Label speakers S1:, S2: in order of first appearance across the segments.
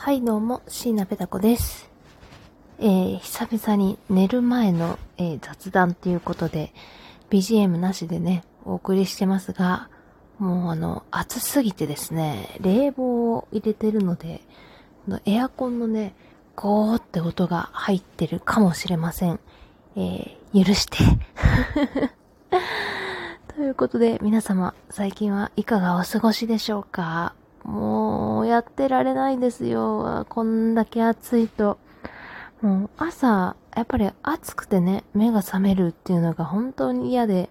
S1: はい、どうも、椎名ペタ子です。えー、久々に寝る前の、えー雑談っていうことで、BGM なしでね、お送りしてますが、もうあの、暑すぎてですね、冷房を入れてるので、のエアコンのね、ゴーって音が入ってるかもしれません。えー、許して。ということで、皆様、最近はいかがお過ごしでしょうか？もう、やってられないですよ。こんだけ暑いと。もう、朝、やっぱり暑くてね、目が覚めるっていうのが本当に嫌で、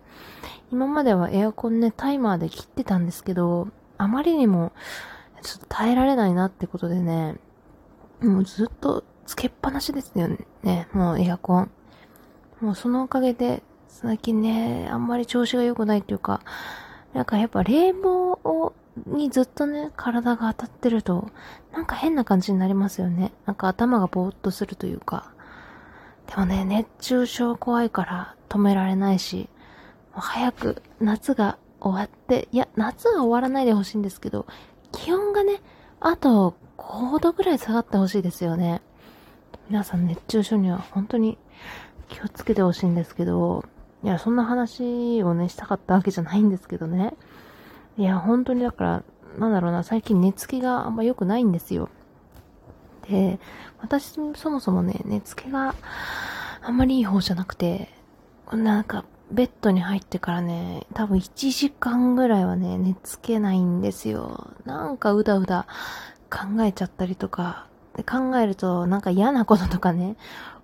S1: 今まではエアコンね、タイマーで切ってたんですけど、あまりにも、ちょっと耐えられないなってことでね、もうずっとつけっぱなしですよね、もうエアコン。もうそのおかげで、最近ね、あんまり調子が良くないっていうか、なんかやっぱ冷房を、にずっとね、体が当たってると、なんか変な感じになりますよね。なんか頭がぼーっとするというか。でもね、熱中症怖いから止められないし、もう早く夏が終わって、いや、夏は終わらないでほしいんですけど、気温がね、あと5度ぐらい下がってほしいですよね。皆さん熱中症には本当に気をつけてほしいんですけど、いや、そんな話をね、したかったわけじゃないんですけどね。いや、本当にだから、なんだろうな、最近寝つきがあんま良くないんですよ。で、私そもそもね、寝つきがあんまりいい方じゃなくて、なんか、ベッドに入ってからね、多分1時間ぐらいはね、寝つけないんですよ。なんかうだうだ考えちゃったりとか、で考えるとなんか嫌なこととかね、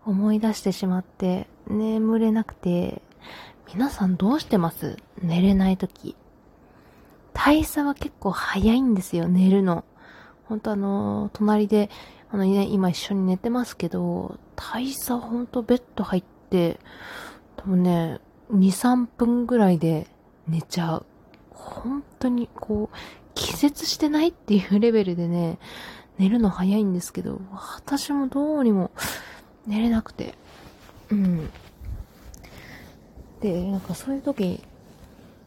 S1: 思い出してしまって、眠れなくて、皆さんどうしてます？寝れないとき。大差は結構早いんですよ、寝るの。ほんとあの、隣で、あの、ね、今一緒に寝てますけど、大差ほんとベッド入って、多分ね、2、3分ぐらいで寝ちゃう。本当にこう、気絶してないっていうレベルでね、寝るの早いんですけど、私もどうにも寝れなくて。うん。で、なんかそういう時、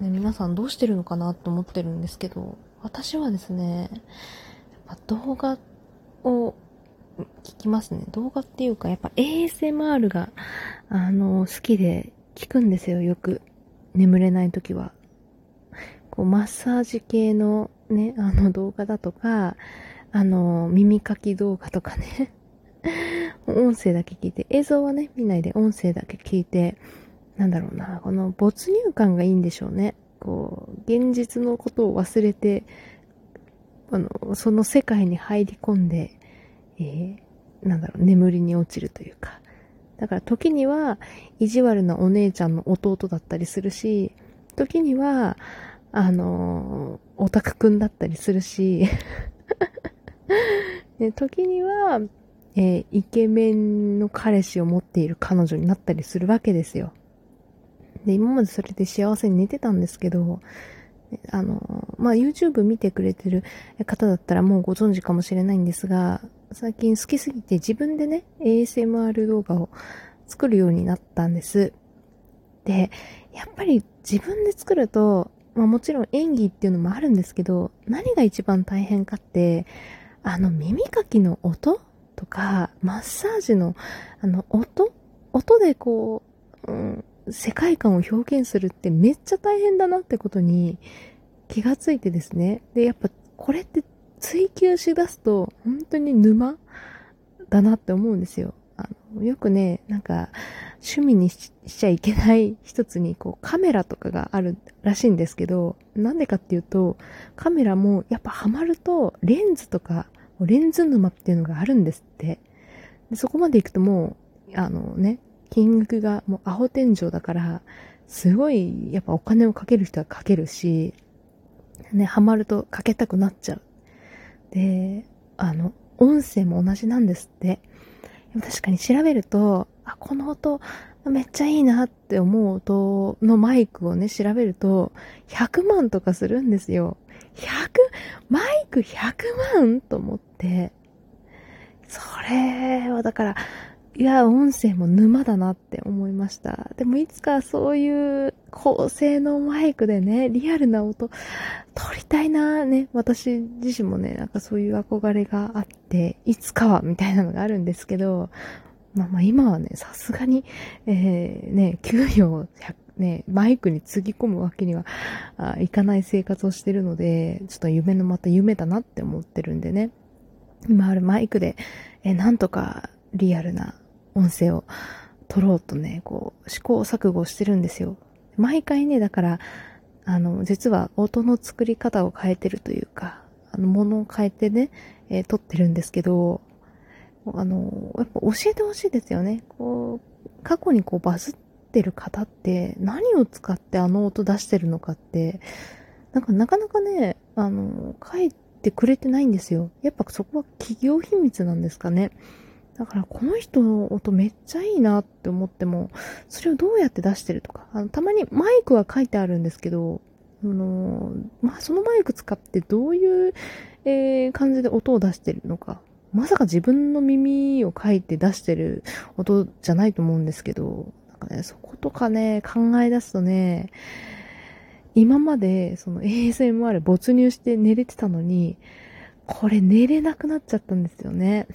S1: ね、皆さんどうしてるのかなと思ってるんですけど、私はですね、やっぱ動画を聞きますね。動画っていうか、やっぱ ASMR が、あの、好きで聞くんですよ、よく。眠れない時は。こう、マッサージ系のね、あの動画だとか、あの、耳かき動画とかね。音声だけ聞いて、映像はね、見ないで音声だけ聞いて、なんだろうな、この没入感がいいんでしょうね。こう、現実のことを忘れて、あの、その世界に入り込んで、えー、なんだろう、眠りに落ちるというか。だから時には、意地悪なお姉ちゃんの弟だったりするし、時には、あのー、オタクくんだったりするし、で時には、えーイケメンの彼氏を持っている彼女になったりするわけですよ。で、今までそれで幸せに寝てたんですけど、あの、まあ、YouTube 見てくれてる方だったらもうご存知かもしれないんですが、最近好きすぎて自分でね、ASMR 動画を作るようになったんです。で、やっぱり自分で作ると、まあもちろん演技っていうのもあるんですけど、何が一番大変かって、あの耳かきの音とか、マッサージのあの音？音でこう、うん、世界観を表現するってめっちゃ大変だなってことに気がついてですね。で、やっぱこれって追求しだすと本当に沼だなって思うんですよ。あのよくね、なんか趣味にしちゃいけない一つにこうカメラとかがあるらしいんですけど、なんでかっていうとカメラもやっぱハマるとレンズとかレンズ沼っていうのがあるんですって。でそこまで行くともう、あのね、金額がもうアホ天井だから、すごいやっぱお金をかける人はかけるし、ね、ハマるとかけたくなっちゃう。で、あの、音声も同じなんですって。確かに調べると、あ、この音めっちゃいいなって思う音のマイクをね、調べると、100万とかするんですよ。100、マイク100万と思って、それはだから、いや、音声も沼だなって思いました。でもいつかそういう高性能マイクでね、リアルな音、撮りたいなね。私自身もね、なんかそういう憧れがあっていつかはみたいなのがあるんですけど、まあまあ今はね、さすがに、えー、ね、給与をね、マイクにつぎ込むわけにはいかない生活をしてるので、ちょっと夢のまた夢だなって思ってるんでね。今あるマイクで、えなんとかリアルな音声を取ろうとね、こう、試行錯誤してるんですよ。毎回ね、だから、あの、実は音の作り方を変えてるというか、あの、物を変えてね、えー、撮ってるんですけど、あの、やっぱ教えてほしいですよね。こう、過去にこうバズってる方って何を使ってあの音出してるのかって、なんかなかなかね、あの、書いてくれてないんですよ。やっぱそこは企業秘密なんですかね。だからこの人の音めっちゃいいなって思っても、それをどうやって出してるとか、あのたまにマイクは書いてあるんですけど、あのまあ、そのマイク使ってどういう、えー、感じで音を出してるのか。まさか自分の耳を書いて出してる音じゃないと思うんですけど、なんかね、そことかね、考え出すとね、今までその ASMR 没入して寝れてたのに、これ寝れなくなっちゃったんですよね。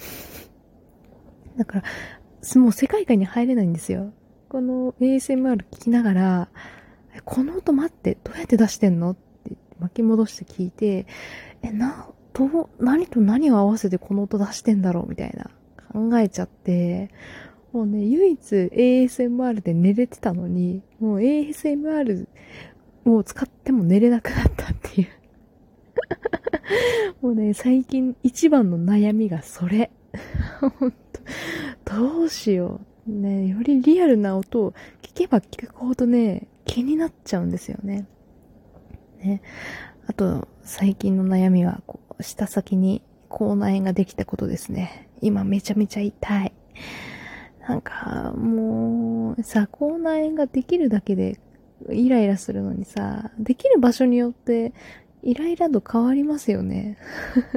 S1: だから、もう世界観に入れないんですよ。この ASMR 聞きながら、この音待って、どうやって出してんのって巻き戻して聞いて、え、な、どう、何と何を合わせてこの音出してんだろうみたいな考えちゃって、もうね、唯一 ASMR で寝れてたのに、もう ASMR を使っても寝れなくなったっていう もうね、最近一番の悩みがそれ。本 どうしよう。ね、よりリアルな音を聞けば聞くほどね、気になっちゃうんですよね。ね。あと、最近の悩みは、こう、舌先に口内炎ができたことですね。今めちゃめちゃ痛い。なんか、もう、さ、口内炎ができるだけでイライラするのにさ、できる場所によってイライラ度変わりますよね。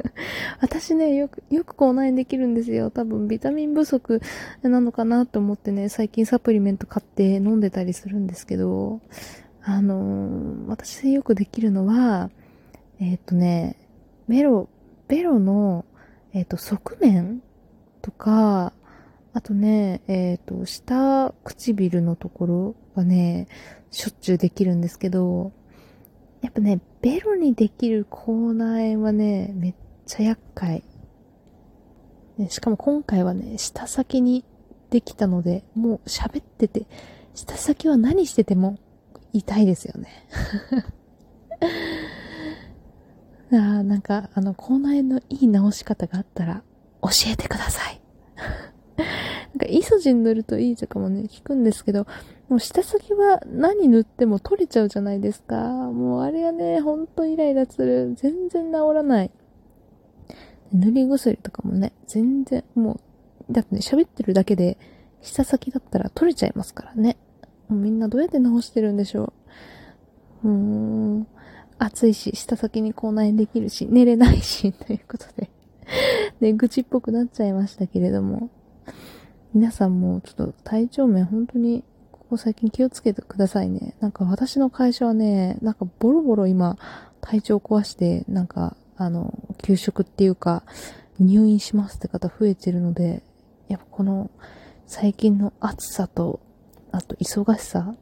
S1: 私ね、よく、よく口内炎できるんですよ。多分ビタミン不足なのかなと思ってね、最近サプリメント買って飲んでたりするんですけど、あのー、私よくできるのは、えっ、とね、ベロ、ベロの、えっ、と、側面とか、あとね、えっ、と、下唇のところがね、しょっちゅうできるんですけど、やっぱね、ベロにできる口内炎はね、めっちゃ厄介。ね、しかも今回はね、舌先にできたので、もう喋ってて、舌先は何してても痛いですよね。あなんか、あの、口内炎のいい治し方があったら、教えてください。なんか、イソジン塗るといいとかもね、聞くんですけど、もう下先は何塗っても取れちゃうじゃないですか。もうあれはね、ほんとイライラする。全然治らない。塗り薬とかもね、全然、もう、だってね、喋ってるだけで、下先だったら取れちゃいますからね。もうみんなどうやって治してるんでしょう。うーん。暑いし、下先に口内炎できるし、寝れないし、ということで ね、愚痴っぽくなっちゃいましたけれども。皆さんもちょっと体調面本当にここ最近気をつけてくださいね。なんか私の会社はね、なんかボロボロ今体調壊して、なんかあの、休職っていうか入院しますって方増えてるので、やっぱこの最近の暑さと、あと忙しさ、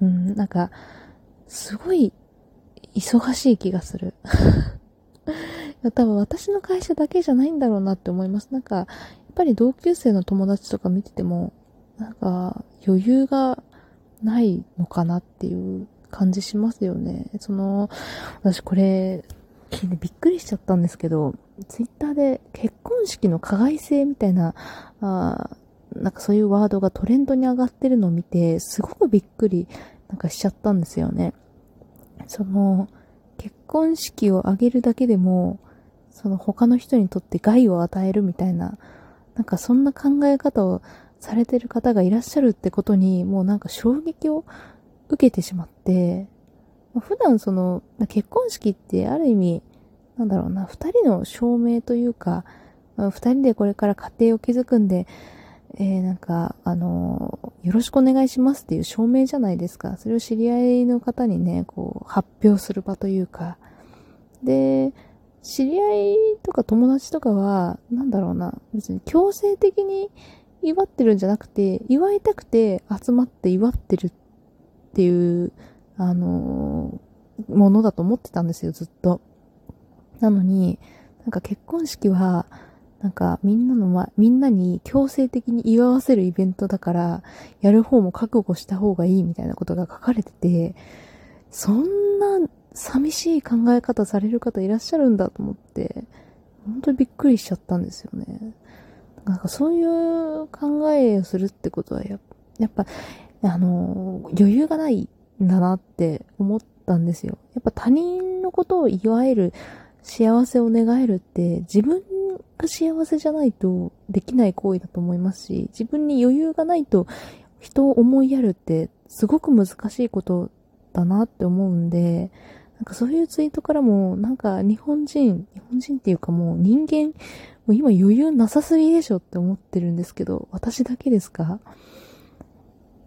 S1: うん、なんか、すごい忙しい気がする。多分私の会社だけじゃないんだろうなって思います。なんか、やっぱり同級生の友達とか見てても、なんか、余裕がないのかなっていう感じしますよね。その、私これ、聞いてびっくりしちゃったんですけど、ツイッターで結婚式の加害性みたいな、あなんかそういうワードがトレンドに上がってるのを見て、すごくびっくりなんかしちゃったんですよね。その、結婚式を挙げるだけでも、その他の人にとって害を与えるみたいな、なんかそんな考え方をされてる方がいらっしゃるってことに、もうなんか衝撃を受けてしまって、普段その、結婚式ってある意味、なんだろうな、二人の証明というか、二人でこれから家庭を築くんで、えー、なんか、あのー、よろしくお願いしますっていう証明じゃないですか。それを知り合いの方にね、こう、発表する場というか。で、知り合いとか友達とかは、なんだろうな、別に強制的に祝ってるんじゃなくて、祝いたくて集まって祝ってるっていう、あのー、ものだと思ってたんですよ、ずっと。なのに、なんか結婚式は、なんかみんなのま、みんなに強制的に祝わせるイベントだから、やる方も覚悟した方がいいみたいなことが書かれてて、そんな寂しい考え方される方いらっしゃるんだと思って、本当にびっくりしちゃったんですよね。なんかそういう考えをするってことはや、やっぱ、あの、余裕がないんだなって思ったんですよ。やっぱ他人のことを祝える、幸せを願えるって自分が幸せじゃないとできない行為だと思いますし、自分に余裕がないと人を思いやるってすごく難しいことだなって思うんで、なんかそういうツイートからも、なんか日本人、日本人っていうかもう人間、もう今余裕なさすぎでしょって思ってるんですけど、私だけですか？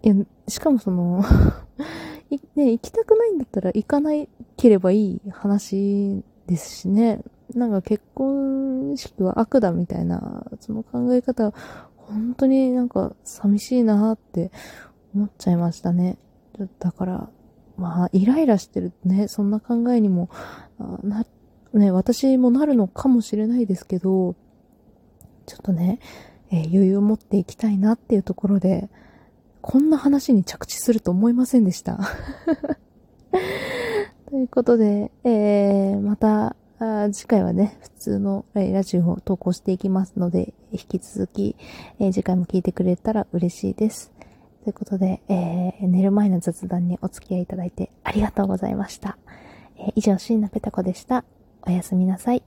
S1: いや、しかもその ね、行きたくないんだったら行かないければいい話ですしね。なんか結婚式は悪だみたいな、その考え方、本当になんか寂しいなって思っちゃいましたね。だから、まあ、イライラしてるね、そんな考えにも、な、ね、私もなるのかもしれないですけど、ちょっとね、えー、余裕を持っていきたいなっていうところで、こんな話に着地すると思いませんでした。ということで、えー、また、次回はね、普通の、え、ラジオを投稿していきますので、引き続き、えー、次回も聞いてくれたら嬉しいです。ということで、えー、寝る前の雑談にお付き合いいただいてありがとうございました。えー、以上、椎名ペタ子でした。おやすみなさい。